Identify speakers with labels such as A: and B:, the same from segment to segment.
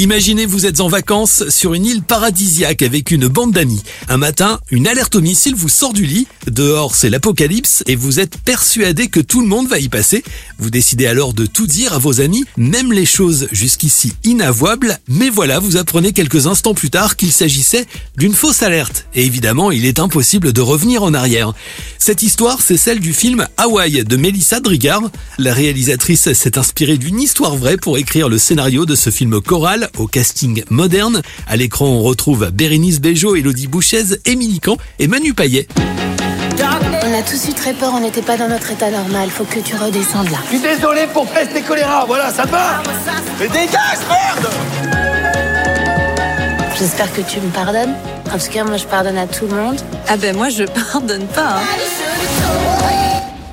A: Imaginez vous êtes en vacances sur une île paradisiaque avec une bande d'amis. Un matin, une alerte au missile vous sort du lit. Dehors, c'est l'apocalypse et vous êtes persuadé que tout le monde va y passer. Vous décidez alors de tout dire à vos amis, même les choses jusqu'ici inavouables. Mais voilà, vous apprenez quelques instants plus tard qu'il s'agissait d'une fausse alerte. Et évidemment, il est impossible de revenir en arrière. Cette histoire, c'est celle du film Hawaii de Melissa Drigard. La réalisatrice s'est inspirée d'une histoire vraie pour écrire le scénario de ce film choral au casting moderne. À l'écran, on retrouve Bérénice Bejo, Elodie Bouchez, Émilie Camp et Manu Payet.
B: On a tous eu très peur, on n'était pas dans notre état normal. Faut que tu redescendes là.
C: Je suis désolé pour peste et choléra, voilà, ça va Mais dégage, merde
B: J'espère que tu me pardonnes. En tout cas, moi, je pardonne à tout le monde.
D: Ah ben moi je pardonne pas. hein.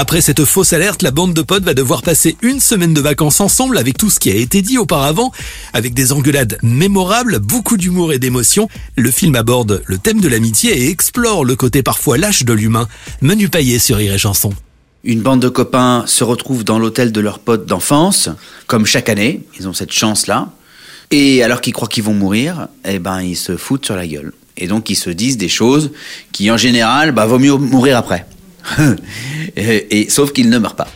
A: Après cette fausse alerte, la bande de potes va devoir passer une semaine de vacances ensemble avec tout ce qui a été dit auparavant, avec des engueulades mémorables, beaucoup d'humour et d'émotion. Le film aborde le thème de l'amitié et explore le côté parfois lâche de l'humain. Menu paillé sur Rire Chanson.
E: Une bande de copains se retrouve dans l'hôtel de leurs potes d'enfance, comme chaque année, ils ont cette chance-là. Et alors qu'ils croient qu'ils vont mourir, eh ben ils se foutent sur la gueule. Et donc ils se disent des choses qui en général, bah vaut mieux mourir après. et, et- sauf qu'ils ne meurent pas.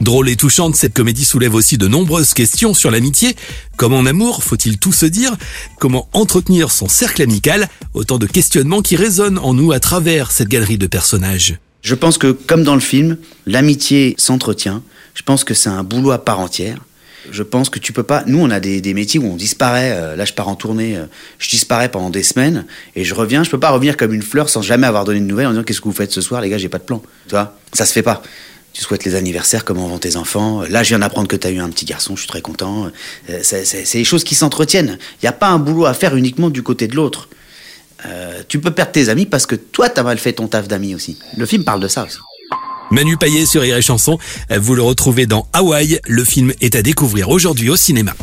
A: Drôle et touchante, cette comédie soulève aussi de nombreuses questions sur l'amitié. Comme en amour, faut-il tout se dire? Comment entretenir son cercle amical? Autant de questionnements qui résonnent en nous à travers cette galerie de personnages.
E: Je pense que, comme dans le film, l'amitié s'entretient. Je pense que c'est un boulot à part entière. Je pense que tu peux pas. Nous, on a des, des métiers où on disparaît. euh, là, je pars en tournée, euh, je disparais pendant des semaines et je reviens. Je peux pas revenir comme une fleur sans jamais avoir donné de nouvelles en disant qu'est-ce que vous faites ce soir, les gars, j'ai pas de plan. Tu vois, ça se fait pas. Tu souhaites les anniversaires, comment vont tes enfants? Là, je viens d'apprendre que tu as eu un petit garçon, je suis très content. Euh, c'est des choses qui s'entretiennent. Il n'y a pas un boulot à faire uniquement du côté de l'autre. Euh, tu peux perdre tes amis parce que toi, t'as mal fait ton taf d'amis aussi. Le film parle de ça aussi.
A: Manu Payet sur Rire Chanson, vous le retrouvez dans Hawaï. Le film est à découvrir aujourd'hui au cinéma.